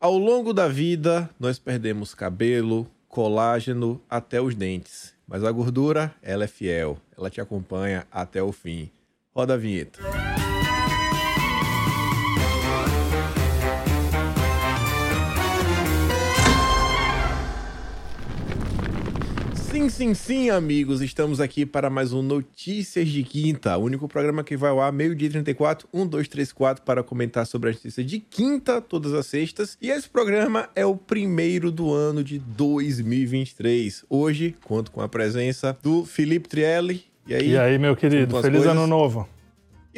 Ao longo da vida, nós perdemos cabelo, colágeno, até os dentes. Mas a gordura, ela é fiel. Ela te acompanha até o fim. Roda a vinheta. Sim, sim, sim, amigos. Estamos aqui para mais um Notícias de Quinta, o único programa que vai ao ar meio-dia 34, 1, 2, 3, 4, para comentar sobre as notícias de quinta, todas as sextas. E esse programa é o primeiro do ano de 2023. Hoje, conto com a presença do Felipe Trielli. E aí, E aí, meu querido, feliz coisas? ano novo.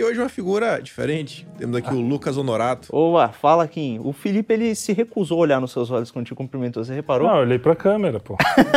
E hoje uma figura diferente. Temos aqui o Lucas Honorato. Oa, fala, Kim. O Felipe, ele se recusou a olhar nos seus olhos quando te cumprimentou. Você reparou? Não, eu olhei pra câmera, pô.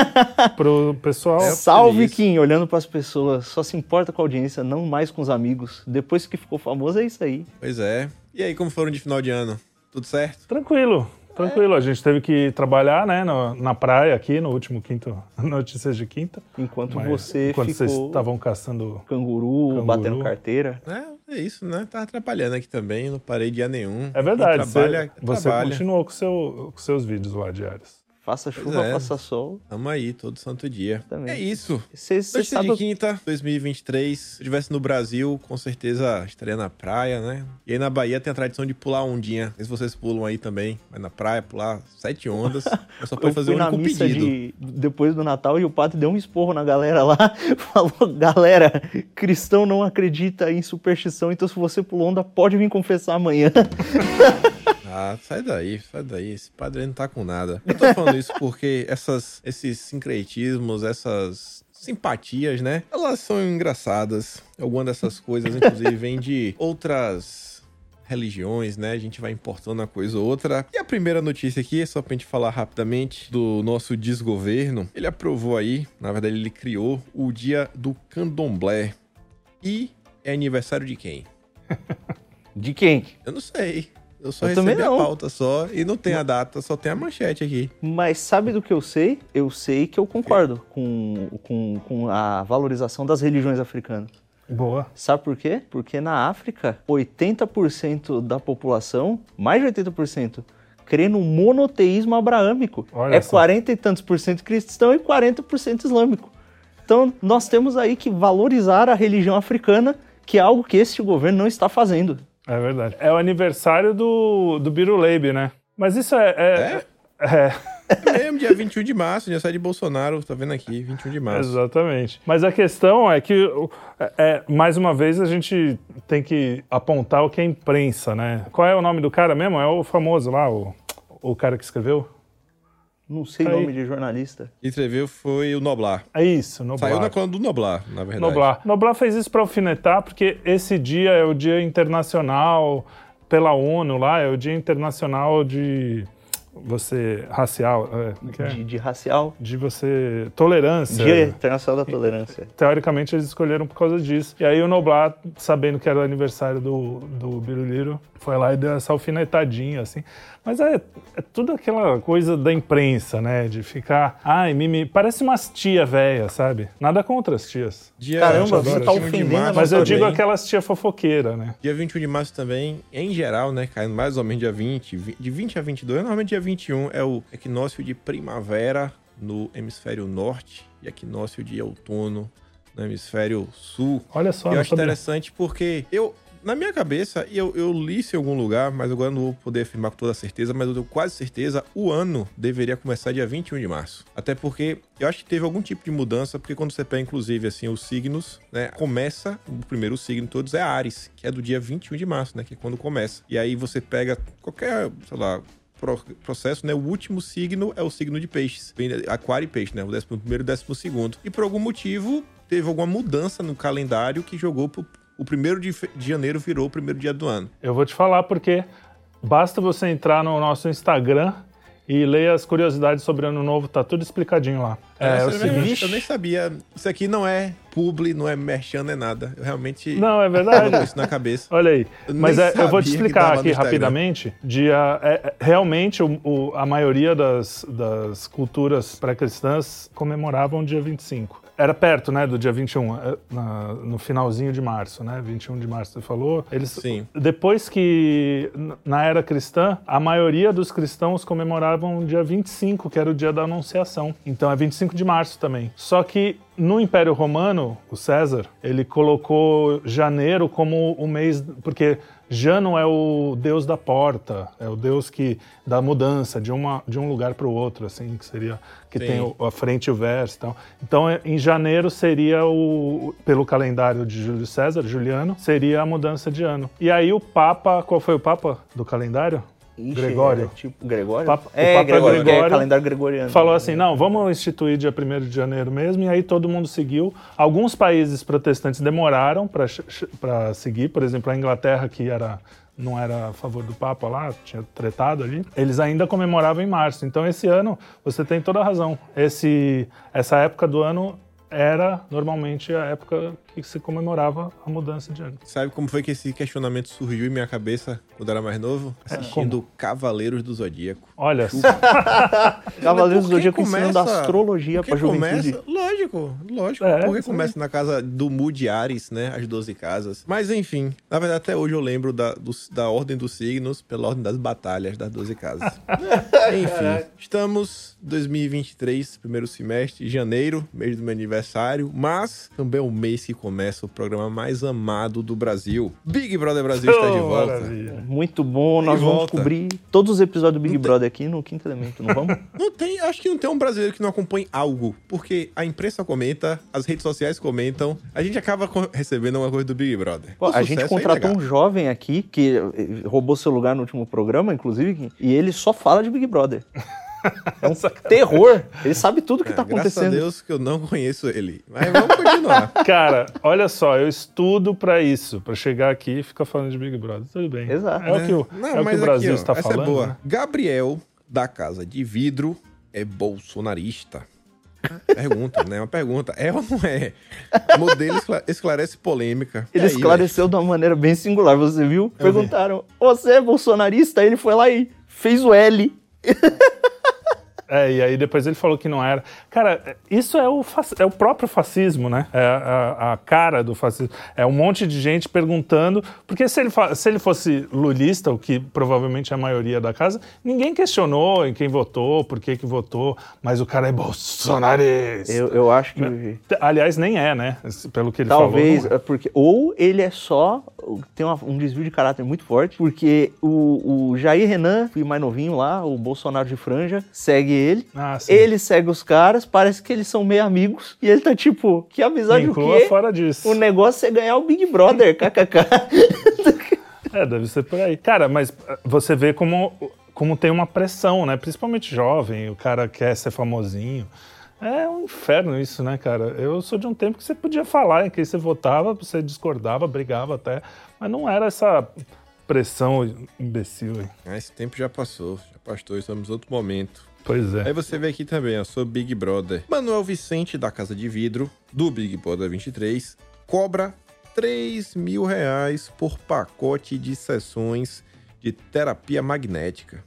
Pro pessoal. É, Salve, feliz. Kim, olhando pras pessoas. Só se importa com a audiência, não mais com os amigos. Depois que ficou famoso, é isso aí. Pois é. E aí, como foram de final de ano? Tudo certo? Tranquilo, tranquilo. A gente teve que trabalhar, né, no- na praia aqui, no último quinto Notícias de Quinta. Enquanto Mas você enquanto ficou vocês estavam caçando. canguru, Canguru. batendo carteira. É, é isso, né? Tá atrapalhando aqui também, não parei dia nenhum. É verdade, Quem trabalha, você, você trabalha. continuou com, seu, com seus vídeos lá diários. Faça chuva, é. faça sol. Tamo aí, todo santo dia. Também. É isso. Você você Notícia sabe... de quinta, 2023. Se eu estivesse no Brasil, com certeza estaria na praia, né? E aí na Bahia tem a tradição de pular ondinha. Não sei se vocês pulam aí também. Mas na praia, pular sete ondas. Mas só Eu pode fazer um único pedido. de, depois do Natal e o padre deu um esporro na galera lá. Falou, galera, cristão não acredita em superstição, então se você pulou onda, pode vir confessar amanhã. Ah, sai daí, sai daí. Esse padre não tá com nada. Eu tô falando isso porque essas, esses sincretismos, essas simpatias, né? Elas são engraçadas. Alguma dessas coisas, inclusive, vem de outras religiões, né? A gente vai importando uma coisa ou outra. E a primeira notícia aqui, só pra gente falar rapidamente, do nosso desgoverno. Ele aprovou aí, na verdade, ele criou o dia do candomblé. E é aniversário de quem? De quem? Eu não sei. Eu só Eu recebi também a pauta só e não tem a data, só tem a manchete aqui. Mas sabe do que eu sei? Eu sei que eu concordo com, com, com a valorização das religiões africanas. Boa. Sabe por quê? Porque na África, 80% da população, mais de 80%, crê no monoteísmo abraâmico. Olha é só. 40 e tantos por cento cristão e 40% islâmico. Então, nós temos aí que valorizar a religião africana, que é algo que este governo não está fazendo. É verdade. É o aniversário do, do Biruleibe, né? Mas isso é. é, é, É mesmo, dia 21 de março, dia sai de Bolsonaro, tá vendo aqui, 21 de março. Exatamente. Mas a questão é que, é, é, mais uma vez, a gente tem que apontar o que é imprensa, né? Qual é o nome do cara mesmo? É o famoso lá, o, o cara que escreveu? Não sei o nome de jornalista. Quem escreveu foi o Noblar. É isso, Noblar. Saiu na coluna do Noblar, na verdade. Noblar. Noblar fez isso para alfinetar, porque esse dia é o dia internacional pela ONU lá, é o dia internacional de você racial, é, que é? De, de racial. de você tolerância. Dia Internacional da Tolerância. Teoricamente eles escolheram por causa disso. E aí o Noblar, sabendo que era o aniversário do, do Biruliro, foi lá e deu essa alfinetadinha, assim. Mas é, é tudo aquela coisa da imprensa, né? De ficar, ai, mimi, parece umas tia velha, sabe? Nada contra as tias. Dia, Caramba, você 21 tá de ofendendo Mas eu digo aquelas tia fofoqueira, né? Dia 21 de março também, em geral, né, caindo mais ou menos dia 20, vi- de 20 a 22, normalmente dia 21 é o equinócio de primavera no hemisfério norte e equinócio de outono no hemisfério sul. Olha só, eu acho sabia. interessante porque eu, na minha cabeça, e eu, eu li isso em algum lugar, mas agora não vou poder afirmar com toda certeza, mas eu tenho quase certeza, o ano deveria começar dia 21 de março. Até porque eu acho que teve algum tipo de mudança, porque quando você pega, inclusive, assim, os signos, né, começa, o primeiro signo todos é Ares, que é do dia 21 de março, né, que é quando começa. E aí você pega qualquer, sei lá, processo, né? O último signo é o signo de peixes. Vem Aquário e peixe, né? O décimo primeiro e décimo segundo. E por algum motivo, teve alguma mudança no calendário que jogou pro, o primeiro de, de janeiro virou o primeiro dia do ano. Eu vou te falar porque basta você entrar no nosso Instagram e ler as curiosidades sobre Ano Novo, tá tudo explicadinho lá. É, Essa o eu, seguinte. eu nem sabia. Isso aqui não é publi, não é merchan, não é nada. Eu realmente Não, é verdade. isso na cabeça. Olha aí. Eu Mas é, eu vou te explicar aqui Instagram. rapidamente. Dia, é, é, realmente, o, o- a maioria das, das culturas pré-cristãs comemoravam dia 25. Era perto, né, do dia 21, eh, na- no finalzinho de março, né? 21 de março, você falou. Eles, Sim. Depois que, na era cristã, a maioria dos cristãos comemoravam o dia 25, que era o dia da Anunciação. Então é 25 de março também. Só que no Império Romano, o César, ele colocou janeiro como o mês. Porque Jano é o deus da porta, é o deus que da mudança de, uma, de um lugar para o outro, assim, que seria. que Sim. tem o, a frente e o verso. Então, então em janeiro seria o. pelo calendário de Júlio César, Juliano, seria a mudança de ano. E aí o Papa. Qual foi o Papa do calendário? Ixi, Gregório. é tipo Gregório? Papa- o é, Papa Gregório, é Gregório calendário gregoriano. Falou assim: não, vamos instituir dia 1 de janeiro mesmo, e aí todo mundo seguiu. Alguns países protestantes demoraram para seguir, por exemplo, a Inglaterra, que era. Não era a favor do Papa lá, tinha tretado ali. Eles ainda comemoravam em março. Então, esse ano, você tem toda a razão. Esse, essa época do ano era normalmente a época que se comemorava a mudança de ano. Sabe como foi que esse questionamento surgiu em minha cabeça quando era mais novo? Assistindo Cavaleiros do Zodíaco. Olha, Cavaleiros do Zodíaco ensinando começa- astrologia Porque pra juventude. começa, lógico, lógico. É, porque começa na casa do Mu de Ares, né? As 12 casas. Mas enfim, na verdade até hoje eu lembro da, dos- da ordem dos signos pela ordem das batalhas das 12 casas. enfim, estamos 2023, primeiro semestre, janeiro, mês do meu aniversário, mas também é o mês que começa o programa mais amado do Brasil. Big Brother Brasil está de Oh, volta. maravilha. Muito bom, nós E vamos volta. cobrir todos os episódios do Big Brother aqui no Quinto Elemento, não vamos? Não tem, acho que não tem um brasileiro que não acompanhe algo, porque a imprensa comenta, as redes sociais comentam, a gente acaba recebendo uma coisa do Big Brother. Pô, O a gente é contratou um inegável. jovem aqui que eh, roubou seu lugar no último programa, inclusive, e ele só fala de Big Brother. É um terror. Ele sabe tudo o que tá É, Graças a acontecendo. Deus que eu não conheço ele. Mas vamos continuar. Cara, olha só, eu estudo pra isso, pra chegar aqui e ficar falando de Big Brother. Tudo bem. Exato. É o que o, Não, é o, que o Brasil aqui, ó, está essa falando. é boa. né? Gabriel, da Casa de Vidro, é bolsonarista? Pergunta, né? Uma pergunta. É ou não é? Modelo escla- esclarece polêmica. Ele aí, esclareceu de uma maneira bem singular, você viu? vi. Perguntaram, você é bolsonarista? Ele foi lá e fez o L. É, e aí depois ele falou que não era. Cara, isso é o, é o próprio fascismo, né? É a, a cara do fascismo. É um monte de gente perguntando. Porque se ele, se ele fosse lulista, o que provavelmente é a maioria da casa, ninguém questionou em quem votou, por que que votou, mas o cara é bolsonarista. Eu, eu acho que... Aliás, nem é, né? Pelo que ele Talvez, falou. não é. é porque ou ele é só tem uma- um desvio de caráter muito forte, porque o, o Jair Renan, filho mais novinho lá, o Bolsonaro de franja, segue ele. Ah, sim. Ele segue os caras, parece que eles são meio amigos. E ele tá tipo, que amizade o Inclua quê? fora disso. O negócio é ganhar o Big Brother, kkk. É, deve ser por aí. Cara, mas eh, você vê como, como tem uma pressão, né? Principalmente jovem, o cara quer ser famosinho. É um inferno isso, né, cara? Eu sou de um tempo que você podia falar em quem você votava, você discordava, brigava até, mas não era essa pressão imbecil. hein? Ah, Esse tempo já passou, já passou, estamos em outro momento. Pois Aí é. você vê aqui também, ó, sobre Big Brother. Manuel Vicente, da Casa de Vidro, do Big Brother 23, cobra 3 mil reais por pacote de sessões de terapia magnética.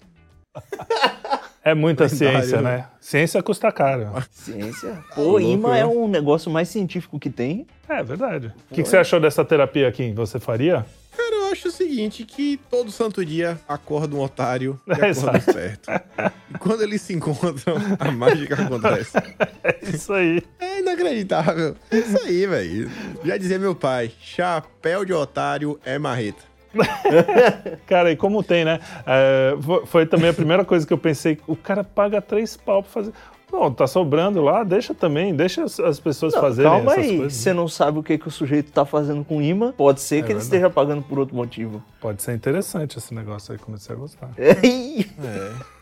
É muita Lendário, ciência, né? né? Ciência custa caro. Ciência. Pô, louco, imã né? é um negócio mais científico que tem. É verdade. O que, que você achou dessa terapia aqui? Você faria? Eu acho o seguinte, que todo santo dia acorda um otário e É, acorda exato. certo. E quando eles se encontram, a mágica acontece. É isso aí. É inacreditável. É isso aí, velho. Já dizia meu pai, chapéu de otário é marreta. Cara, e como tem, né? É, fo- foi também a primeira coisa que eu pensei. O cara paga três pau pra fazer. Não, tá sobrando lá, deixa também, deixa as, as pessoas Não, fazerem calma essas aí, coisas. você não sabe o que, que o sujeito tá fazendo com imã. Pode ser que ele verdade. esteja pagando por outro motivo. Pode ser interessante esse negócio aí, comecei a gostar. É.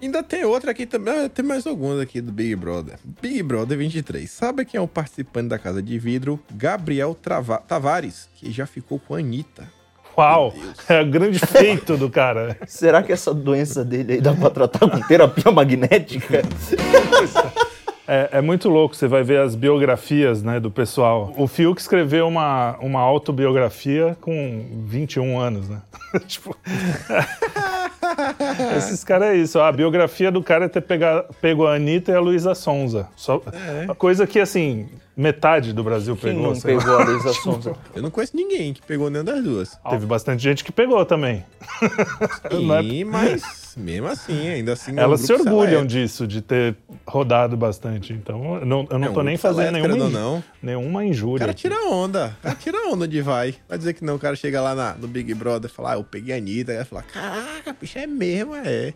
Ainda tem outra aqui também. Ah, tem mais algumas aqui do Big Brother. Big Brother 23. Sabe quem é o participante da Casa de Vidro? Gabriel Trava- Tavares, que já ficou com a Anitta. Uau! É o grande feito do cara. Será que essa doença dele aí dá pra tratar com terapia magnética? É, é muito louco, você vai ver as biografias né, do pessoal. O Fiuk escreveu uma, uma autobiografia com 21 anos, né? tipo, Esses caras é isso. A biografia do cara é ter pega, pego a Anitta e a Luísa Sonza. Só, É. Coisa que, assim, metade do Brasil Quem pegou. não sei lá. pegou a Luísa Sonza? Eu não conheço ninguém que pegou nenhuma das duas. Teve bastante gente que pegou também. Não é- Sim, mas mesmo assim, ainda assim. é Elas se orgulham disso, de ter rodado bastante. Então, eu não, eu não É tô nem fazendo nenhuma, inju- não. nenhuma O injúria. cara aqui. tira onda. O cara tira onda de vai. Vai dizer que não. O cara chega lá na- no Big Brother e fala, ah, eu peguei a Anitta. Aí vai falar, caraca, bicho, é mesmo, é.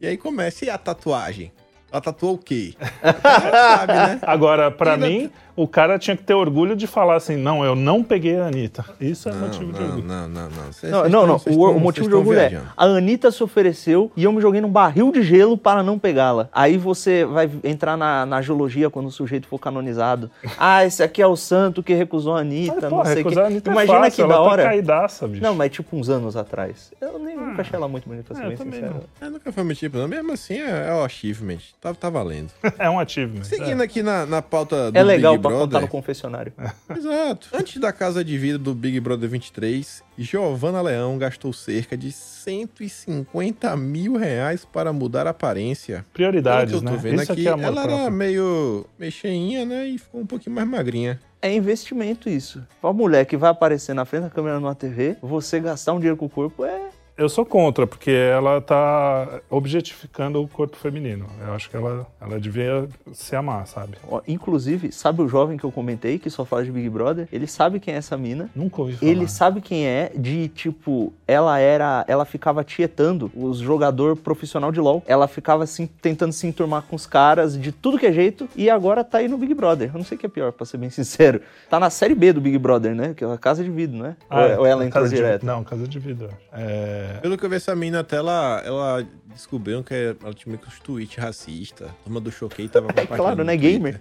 E aí começa, e a tatuagem? Ela tatuou o quê? O sabe, né? Agora, pra Ainda- mim, o cara tinha que ter orgulho de falar assim: não, eu não peguei a Anitta. Isso é Não, motivo de não, orgulho. não, não, não. Vocês- Não, vocês não, não. O, tão- o motivo de orgulho é: viajando. a Anitta se ofereceu e eu me joguei num barril de gelo para não pegá-la. Aí você vai entrar na, na geologia quando o sujeito for canonizado. Ah, esse aqui é o santo que recusou a Anitta, Mas, não pô, sei o recusar a. Anitta é Imagina fácil, que da tá hora. caidaça, bicho. Não, mas tipo uns anos atrás. Eu nem nunca achei ela muito bonita, pra ser É, eu bem também sincero. não. É, nunca foi meu tipo, não. Mesmo assim, é, é o achievement. Tá, tá valendo. É um achievement. Seguindo aqui na, na pauta do É legal Big pra Brother. contar no confessionário. Exato. Antes da casa de vida do Big Brother 23, Giovanna Leão gastou cerca de 150 mil reais para mudar a aparência. Prioridades, Pelo que eu tô né? vendo Isso aqui, aqui é ela era próprio. meio, meio cheinha, né? E ficou um pouquinho mais magrinha. É investimento isso. Pra mulher que vai aparecer na frente da câmera numa TV, você gastar um dinheiro com o corpo é. Eu sou contra, porque ela tá objetificando o corpo feminino. Eu acho que ela, ela devia se amar, sabe? Ó, Inclusive, sabe o jovem que eu comentei, que só fala de Big Brother? Ele sabe quem é essa mina. Nunca ouvi falar. Ele sabe quem é, de tipo, ela era. Ela ficava tietando os jogador profissional de LOL. Ela ficava assim, tentando se enturmar com os caras de tudo que é jeito. E agora tá aí no Big Brother. Eu não sei o que é pior, pra ser bem sincero. Tá na série B do Big Brother, né? Que é a casa de vidro, né? Ah, ou, é, ou ela entrou casa de- direto? Não, casa de vidro. É... Pelo que eu vi essa mina até, ela, ela descobriu que ela tinha meio que uns tweets racistas. A turma do Choquei tava compartilhando. claro, né? Gamer.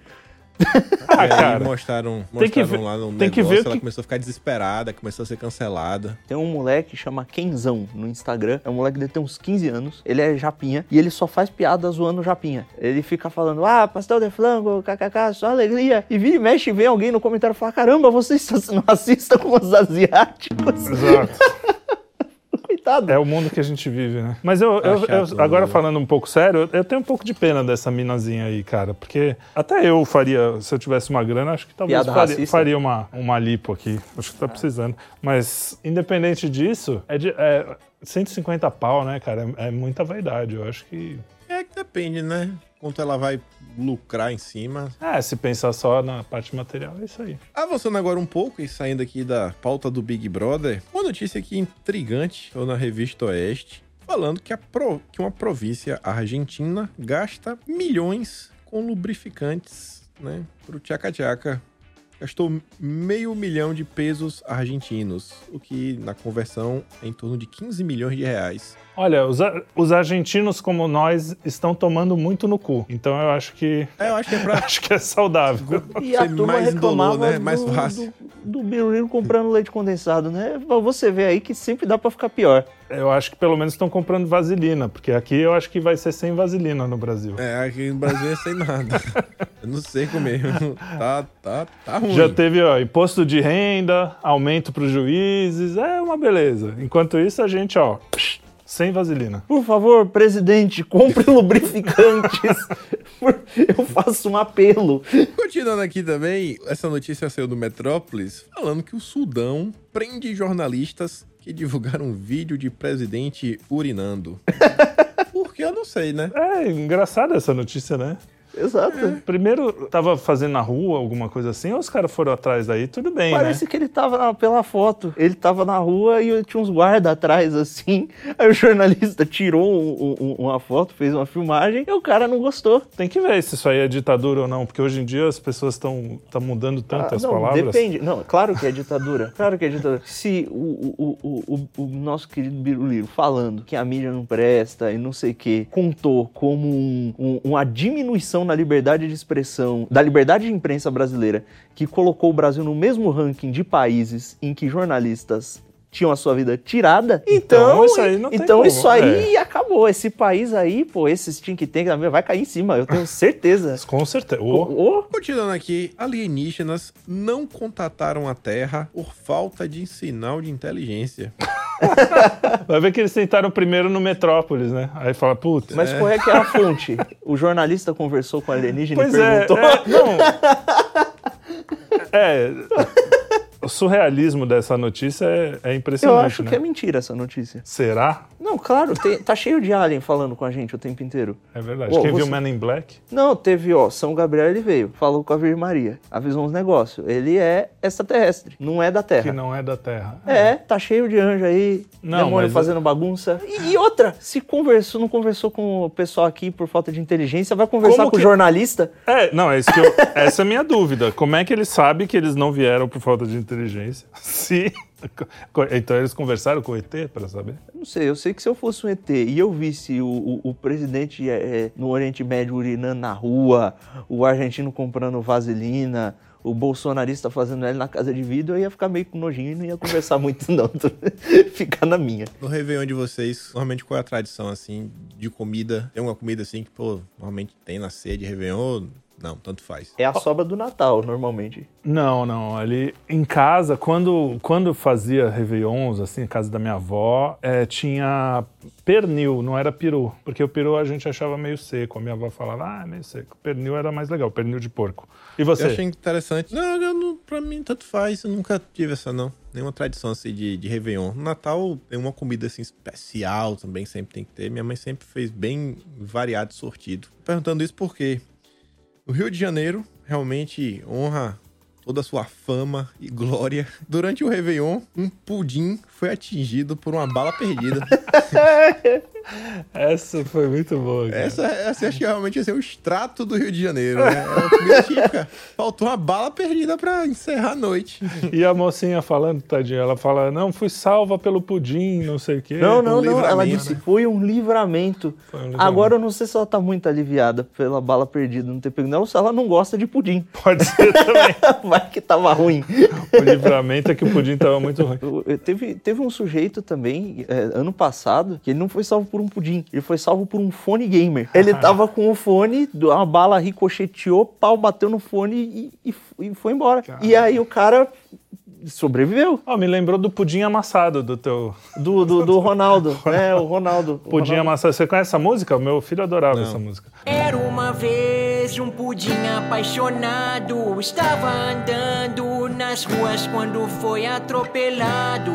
Ah, aí cara, mostraram, mostraram tem que ver- lá no tem que negócio, ver ela que- começou a ficar desesperada, começou a ser cancelada. Tem um moleque que chama Kenzão no Instagram. É um moleque que deve ter uns 15 anos. Ele é japinha e ele só faz piada zoando japinha. Ele fica falando, ah, pastel de flango, kkk, só alegria. E vira e mexe e vem alguém no comentário e fala, caramba, você está sendo racista com os asiáticos. Exato. Coitado. É o mundo que a gente vive, né? Mas eu, eu- chato, eu- agora né? falando um pouco sério, eu, eu tenho um pouco de pena dessa minazinha aí, cara. Porque até eu faria, se eu tivesse uma grana, acho que talvez Piada faria, faria uma, uma lipo aqui. Acho que tá precisando. Mas, independente disso, é, de, é 150 pau, né, cara? É, é muita vaidade. Eu acho que. É que depende, né? Quanto ela vai lucrar em cima. É, se pensar só na parte material, é isso aí. Avançando agora um pouco e saindo aqui da pauta do Big Brother, uma notícia aqui intrigante, estou na revista Oeste, falando que, a pro- que uma província argentina gasta milhões com lubrificantes, né, pro tchaca-tchaca. Gastou meio milhão de pesos argentinos, o que na conversão é em torno de 15 milhões de reais. Olha, os, os argentinos como nós estão tomando muito no cu. Então eu acho que. É, eu acho que é pra Acho que é saudável. E a ser turma mais reclamava indolor, né? Mais do, fácil. do, do comprando leite condensado, né? Você vê aí que sempre dá pra ficar pior. Eu acho que pelo menos estão comprando vaselina, porque aqui eu acho que vai ser sem vaselina no Brasil. É, aqui no Brasil é sem nada. Eu não sei comer. Tá, tá, tá ruim. Já teve ó, imposto de renda, aumento para os juízes, é uma beleza. Enquanto isso, a gente, ó, sem vaselina. Por favor, presidente, compre lubrificantes. Eu faço um apelo. Continuando aqui também, essa notícia saiu do Metrópolis falando que o Sudão prende jornalistas que divulgaram um vídeo de presidente urinando. Porque eu não sei, né? É engraçada essa notícia, né? Exato. Primeiro, tava fazendo na rua alguma coisa assim, ou os caras foram atrás daí, tudo bem, Parece né? que ele tava na- pela foto. Ele tava na rua e tinha uns guardas atrás, assim. Aí o jornalista tirou um- um- uma foto, fez uma filmagem e o cara não gostou. Tem que ver se isso aí é ditadura ou não, porque hoje em dia as pessoas estão mudando tanto Ah, as não, palavras. Depende. Não, claro que é ditadura. Claro que é ditadura. Se o, o, o, o, nosso querido Biruliro falando que a mídia não presta e não sei o quê, contou como um- uma diminuição na liberdade de expressão, da liberdade de imprensa brasileira, que colocou o Brasil no mesmo ranking de países em que jornalistas tinham a sua vida tirada. Então, Então, isso aí não tem então como, isso aí acabou. Esse país aí, pô, esses think tank vai cair em cima, eu tenho certeza. Com certeza. Ô, Ô, Continuando aqui, alienígenas não contataram a Terra por falta de sinal de inteligência. Vai ver que eles tentaram primeiro no Metrópolis, né? Aí fala, putz. mas qual é que é a fonte? O jornalista conversou com o alienígena Pois e é, perguntou. é, não. É, o surrealismo dessa notícia é, é Eu impressionante, acho né? que é mentira essa notícia. Será? Não, claro, tem- tá cheio de alien falando com a gente o tempo inteiro. É verdade. Ô, Quem viu você- Man in Black? Não, teve, ó, São Gabriel ele veio, falou com a Virgem Maria, avisou uns negócios. Ele é extraterrestre, não é da Terra. Que não é da Terra. É, tá cheio de anjo aí, Não, demônio mas- fazendo bagunça. E, e outra, se conversou, não conversou com o pessoal aqui por falta de inteligência, vai conversar Como com o que- jornalista? É, não, é isso que eu, essa é a minha dúvida. Como é que ele sabe que eles não vieram por falta de inteligência? Se. Então eles conversaram com o ET para saber? Não sei, eu sei que se eu fosse um ET e eu visse o, o- o presidente é, no Oriente Médio urinando na rua, o argentino comprando vaselina, o bolsonarista fazendo L na casa de vidro, eu ia ficar meio com nojinho e não ia conversar muito, não. Ficar na minha. No Réveillon de vocês, normalmente qual é a tradição, assim, de comida? Tem uma comida, assim, que, pô, normalmente tem na ceia de Réveillon? Não, tanto faz. É a sobra do Natal, normalmente. Não, não. Ali em casa, quando, quando fazia Réveillons, assim, em casa da minha avó, é, tinha pernil, não era peru. Porque o peru a gente achava meio seco. A minha avó falava, ah, é meio seco. Pernil era mais legal, pernil de porco. E você? Eu achei interessante. Não, eu não, pra mim, tanto faz. Eu nunca tive essa, não. Nenhuma tradição, assim, de, de Réveillon. No Natal, tem uma comida, assim, especial também, sempre tem que ter. Minha mãe sempre fez bem variado e sortido. Perguntando isso porque o Rio de Janeiro realmente honra toda a sua fama e glória. Durante o Réveillon, um pudim foi atingido por uma bala perdida. Essa foi muito boa. cara. Essa, essa acho que realmente ia ser o extrato do Rio de Janeiro, né? É. Faltou uma bala perdida pra encerrar a noite. E a mocinha falando, tadinha, ela fala, não, fui salva pelo pudim, não sei o quê. Não, não, não. Ela disse, né? foi um livramento. Foi um livramento. Agora eu não sei se ela tá muito aliviada pela bala perdida, não ter pego. Não, se ela não gosta de pudim. Pode ser também. Vai que tava ruim. o livramento é que o pudim tava muito ruim. Eu- eu- Teve, teve um sujeito também, é, ano passado, que ele não foi salvo por um pudim, ele foi salvo por um fone gamer. Ele tava com o fone, a bala ricocheteou, pau bateu no fone e, e, e foi embora. E aí o cara sobreviveu. Ó, me lembrou do pudim amassado do teu... Do, do, do Ronaldo, né? O Ronaldo. O Pudim Ronaldo. amassado. Você conhece essa música? O meu filho adorava Não. essa música. Era uma vez um pudim apaixonado. Estava andando nas ruas quando foi atropelado.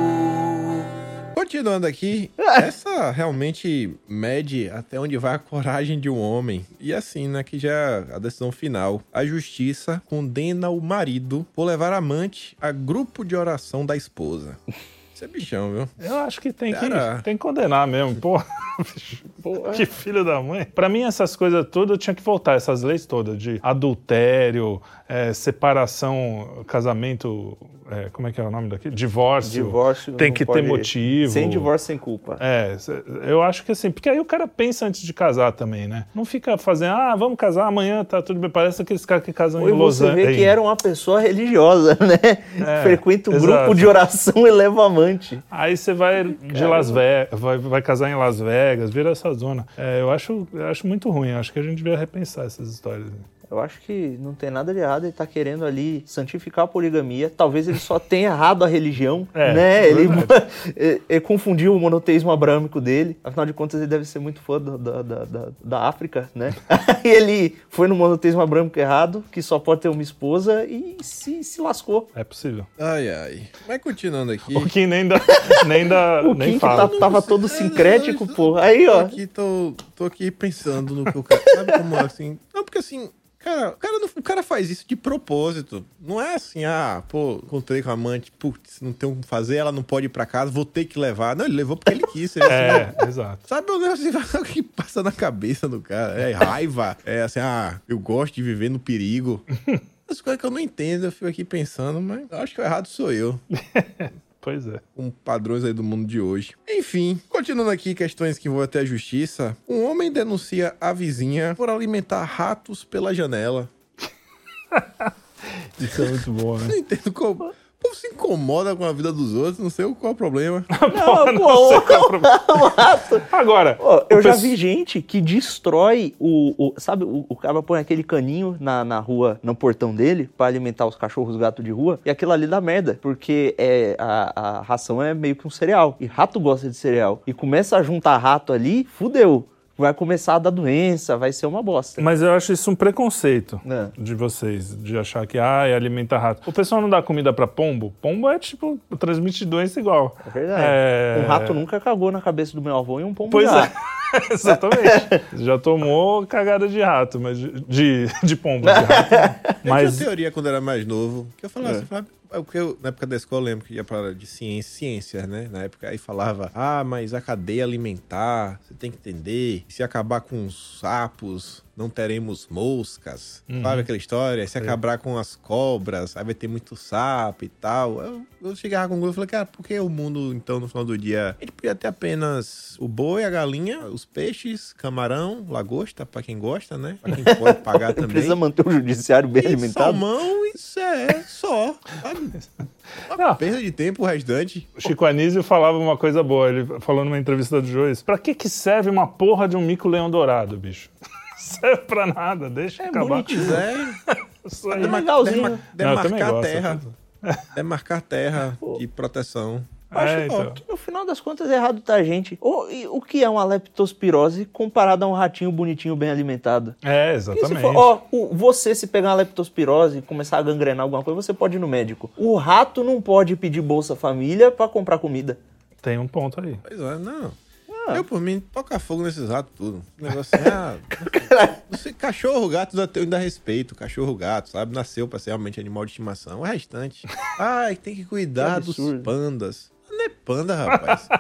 Continuando aqui, essa realmente mede até onde vai a coragem de um homem. E assim, né, que já é a decisão final. A justiça condena o marido por levar a amante a grupo de oração da esposa. Isso é bichão, viu? Eu acho que tem que, tem que condenar mesmo. Pô, que filho da mãe. Pra mim, essas coisas todas tinha que voltar, essas leis todas de adultério, é, separação, casamento. É, como é que é o nome daquilo? Divórcio. Divórcio. Tem que ter motivo. Sem divórcio, sem culpa. É, eu acho que assim, porque aí o cara pensa antes de casar também, né? Não fica fazendo, ah, vamos casar amanhã, tá tudo bem. Parece aqueles caras que casam Ou em Los você vê Angeles. que era uma pessoa religiosa, né? É, Frequenta um exato. grupo de oração e leva amante. Aí você vai de Las Vegas, vai, vai casar em Las Vegas, vira essa zona. É, eu, acho, eu acho muito ruim, acho que a gente devia repensar essas histórias. Eu acho que não tem nada de errado, ele tá querendo ali santificar a poligamia. Talvez ele só tenha errado a religião, É, né? Ele, ele- ele confundiu o monoteísmo abrâmico dele. Afinal de contas, ele deve ser muito fã da, da, da, da- da África, né? Aí ele foi no monoteísmo abrâmico errado, que só pode ter uma esposa, e se, se lascou. É possível. Ai, ai. Mas continuando aqui. O Kim nem dá, nem dá, O nem Kim que fala. tá- tava todo sincrético, pô. Aí, Tô ó. aqui, tô, tô aqui pensando no que o cara. Sabe como é assim? Não, porque assim. Cara, o cara, não- o cara faz isso de propósito. Não é assim, ah, pô, encontrei com a amante, putz, não tem o que fazer, ela não pode ir pra casa, vou ter que levar. Não, ele levou porque ele quis. Ele, assim, É, exato. Sabe o negócio assim, que passa na cabeça do cara? É raiva, é assim, ah, eu gosto de viver no perigo. As coisas que eu não entendo, eu fico aqui pensando, mas acho que o errado sou eu. Pois é. com padrões aí do mundo de hoje. Enfim, continuando aqui questões que vão até a justiça. Um homem denuncia a vizinha por alimentar ratos pela janela. Isso é muito bom, né? Não entendo como. Se incomoda com a vida dos outros, não sei qual é o problema. Não, não pô, sei qual é o problema. Agora, Ó, eu já vi gente que destrói o. o- sabe, o, o cara põe aquele caninho na, na rua, no portão dele, pra alimentar os cachorros, gato de rua, e aquilo ali dá merda. Porque é, a, a ração é meio que um cereal. E rato gosta de cereal. E começa a juntar rato ali, fudeu. Vai começar a dar doença, vai ser uma bosta. Mas eu acho isso um preconceito É. de vocês, de achar que, ah, alimentar rato. O pessoal não dá comida pra pombo? Pombo é, tipo, transmite doença igual. É verdade. É. Um rato nunca cagou na cabeça do meu avô e um pombo Pois já. é. Exatamente. Já tomou cagada de rato, mas de, de, de pombo. De rato. Eu Mas tinha teoria quando era mais novo, que eu falava É. assim, é porque eu, na época da escola eu lembro que ia para de ciência, ciências, né? Na época aí falava, ah, mas a cadeia alimentar, você tem que entender, se acabar com os sapos, não teremos moscas. Uhum. Sabe aquela história? Se acabar com as cobras, aí vai ter muito sapo e tal. Eu, eu chegava com o e falei, cara, por que o mundo, então, no final do dia, a gente podia ter apenas o boi, a galinha, os peixes, camarão, lagosta, pra quem gosta, né? Pra quem pode pagar também. precisa manter o judiciário bem E alimentado. salmão, isso é só, sabe? Uma Não. perda de tempo o restante. o Chico Anísio falava uma coisa boa. Ele falou numa entrevista do Joyce: pra que, que serve uma porra de um mico-leão dourado, bicho? Serve pra nada, deixa É acabar. bonitinho. É. Demar- legalzinho. Não, demarcar a gosto, terra. Demarcar terra de proteção. Acho É, ó, então. que no final das contas errado tá a gente. O, e o que é uma leptospirose comparado a um ratinho bonitinho bem alimentado? É, exatamente. for- ó, o- você se pegar uma leptospirose e começar a gangrenar alguma coisa, você pode ir no médico. O rato não pode pedir Bolsa Família pra comprar comida. Tem um ponto aí. Pois é, não. Ah. Eu, por mim, toca fogo nesses ratos tudo. Esse negócio assim, ah, você, cachorro, gato, eu ainda respeito. Cachorro, gato, sabe? Nasceu pra ser realmente animal de estimação. O restante. Ai, tem que cuidar Que dos pandas. Não é panda, rapaz.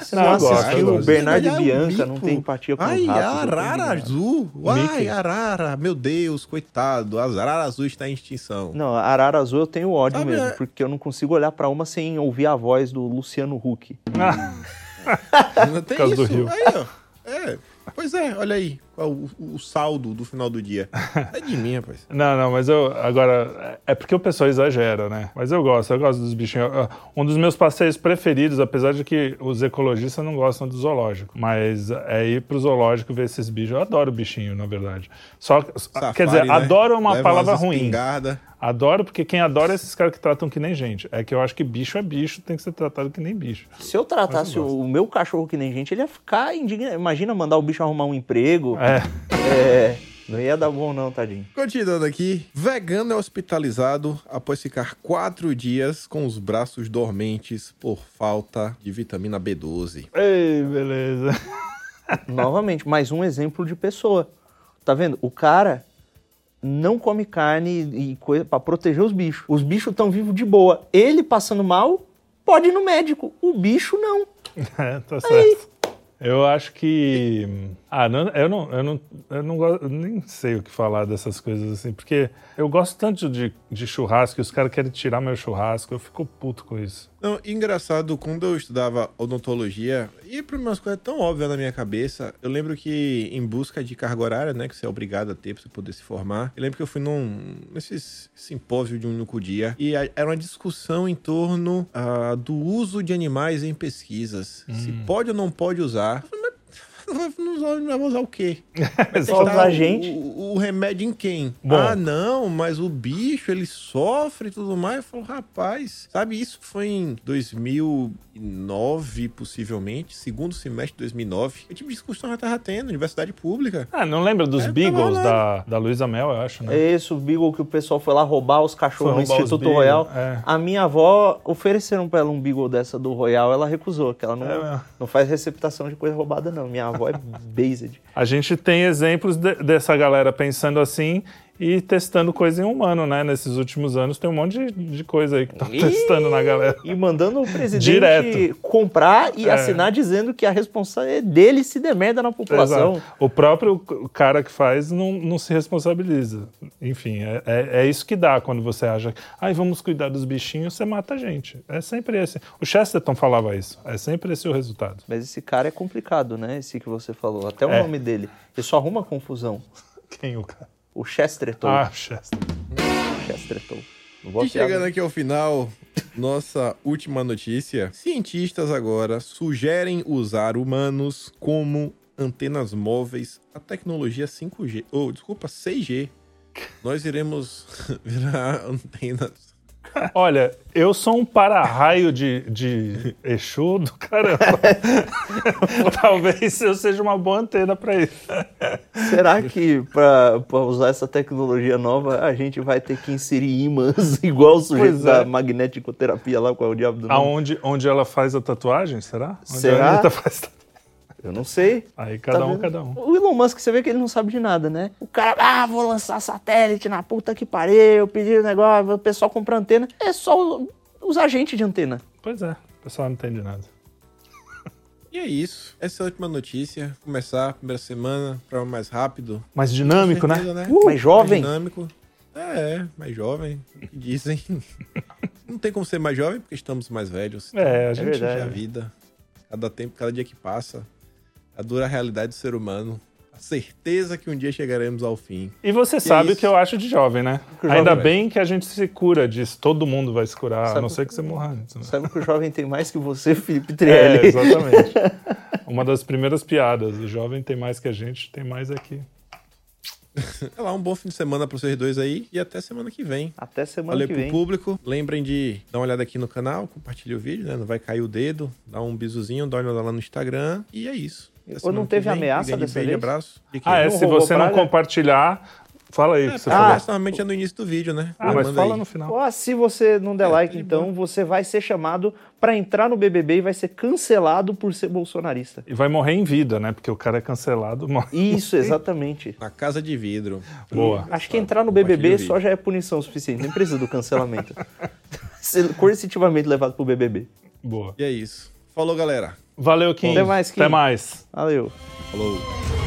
Você Não, não, eu gosto, assistiu eu o. Bernardo e Olhar o Bianca, não tem empatia com Ai, tô arara azul. Ai, arara. Meu Deus, coitado. A arara azul está em extinção. Não, a arara azul eu tenho ódio Sabe, mesmo, é- porque eu não consigo olhar pra uma sem ouvir a voz do Luciano Huck. Ah, Não tem causa isso. do rio. Aí, ó. É. Pois é, olha aí. Qual o, o saldo do final do dia. É de mim, rapaz. Não, não, mas eu. Agora, é porque o pessoal exagera, né? Mas eu gosto, eu gosto dos bichinhos. Um dos meus passeios preferidos, apesar de que os ecologistas não gostam do zoológico, mas é ir pro zoológico ver esses bichos. Eu adoro bichinho, na verdade. Só, Safari, quer dizer, né? adoro é uma Leva palavra ruim. Adoro porque quem adora é esses caras que tratam que nem gente. É que eu acho que bicho é bicho, tem que ser tratado que nem bicho. Se eu tratasse eu o meu cachorro que nem gente, ele ia ficar indignado. Imagina mandar o bicho arrumar um emprego. É. É, não ia dar bom não, tadinho. Continuando aqui, vegano é hospitalizado após ficar quatro dias com os braços dormentes por falta de vitamina B12. Ei, beleza. Novamente, mais um exemplo de pessoa. Tá vendo? O cara não come carne e coisa para proteger os bichos. Os bichos estão vivos de boa. Ele passando mal, pode ir no médico. O bicho não. É, tá certo. Eu acho que. Ah, não, eu não, eu não, eu não gosto, nem sei o que falar dessas coisas assim, porque eu gosto tanto de, de churrasco e os caras querem tirar meu churrasco, eu fico puto com isso. Não, engraçado, quando eu estudava odontologia, e para umas coisas tão óbvias na minha cabeça, eu lembro que em busca de carga horária, né, que você é obrigado a ter para você poder se formar, eu lembro que eu fui num nesses simpósio de um único dia, e a- era uma discussão em torno ah, do uso de animais em pesquisas. Se pode ou não pode usar. Eu falei, mas vai, usar o quê? Vai Só usar a o- gente. O, o remédio em quem? Bom. Ah, não, mas o bicho, ele sofre e tudo mais. Eu falo, rapaz, sabe, isso foi em 2009, possivelmente, segundo semestre de 2009. Que tipo de discussão já tava tendo, universidade pública. Ah, não lembra dos É, Beagles da, da Luísa Mel, eu acho, né? É esse o Beagle que o pessoal foi lá roubar os cachorros roubar os Instituto Beagle, Royal. é. A minha avó ofereceram pra ela um Beagle dessa do Royal, ela recusou, que ela não, É não faz receptação de coisa roubada, não. Minha avó é based. A gente tem exemplos de- dessa galera pensando assim e testando coisa em humano, né? Nesses últimos anos tem um monte de, de coisa aí que estão Ih! testando na galera. E mandando o presidente Direto. comprar e É. assinar dizendo que a responsabilidade é dele se der merda na população. Exato. O próprio cara que faz não, não se responsabiliza. Enfim, é, é, é isso que dá quando você acha, ai, vamos cuidar dos bichinhos, você mata a gente. É sempre esse. O Chesterton falava isso. É sempre esse o resultado. Mas esse cara é complicado, né? Esse que você falou. Até o É. nome dele. Ele só arruma confusão. Quem o cara? O Chesterton. Ah, Chesterton. Chesterton. Não vou E chegando não. aqui ao final, nossa última notícia. Cientistas agora sugerem usar humanos como antenas móveis a tecnologia 5G. Ou, desculpa, 6G. Nós iremos virar antenas. Olha, eu sou um para-raio de, de Exu do caramba. Talvez eu seja uma boa antena pra isso. Será que pra usar essa tecnologia nova a gente vai ter que inserir ímãs igual o sujeito Pois é. da magneticoterapia lá, qual é o diabo do nome? Aonde onde ela faz a tatuagem, será? Onde Será? a Anitta faz tatu- Eu não sei. Aí cada Tá um, vendo? cada um. O Elon Musk, você vê que ele não sabe de nada, né? O cara, ah, vou lançar satélite na puta que pariu, pedir o negócio, o pessoal comprar antena. É só usar gente de antena. Pois é, o pessoal não entende nada. E é isso. Essa é a última notícia. Começar a primeira semana, para mais rápido. Mais dinâmico, né? Certeza, Uh, mais jovem. Mais dinâmico. É, é, mais jovem. o que Dizem. Não tem como ser mais jovem porque estamos mais velhos. É, a a gente verdade. a vida. Cada tempo, cada dia que passa, a dura realidade do ser humano. A certeza que um dia chegaremos ao fim. E você sabe o isso? que eu acho de jovem, né? O Ainda jovem- bem que a gente se cura disso. Todo mundo vai se curar, a Sabe- não ser que você morra antes. Né? Sabe que o jovem tem mais que você, Felipe É, Trielli. exatamente. Uma das primeiras piadas. O jovem tem mais que a gente, tem mais aqui. Sei lá, um bom fim de semana para vocês dois aí e até semana que vem. Até semana Valeu que pro vem. público. Lembrem de dar uma olhada aqui no canal, compartilhe o vídeo, né? Não vai cair o dedo. Dá um bizuzinho, dá uma olhada lá no Instagram. E é isso. Ou não teve vem. ameaça dessa vez? abraço. Ah, é? Se você não compartilhar, fala aí o que você É, falou. começa normalmente é no início do vídeo, né? Ah, mas fala aí. no final. Ó, se você não der É, like, de então, você vai ser chamado pra entrar no BBB e vai ser cancelado por ser bolsonarista. E vai morrer em vida, né? Porque o cara é cancelado. morre. Isso, exatamente. Na casa de vidro. Boa. Acho que entrar no BBB só já é punição suficiente, nem precisa do cancelamento. Ser coercitivamente levado pro BBB. Boa. E é isso. Falou, galera. Valeu, Kim. Até mais, Kim. Até mais. Valeu. Falou.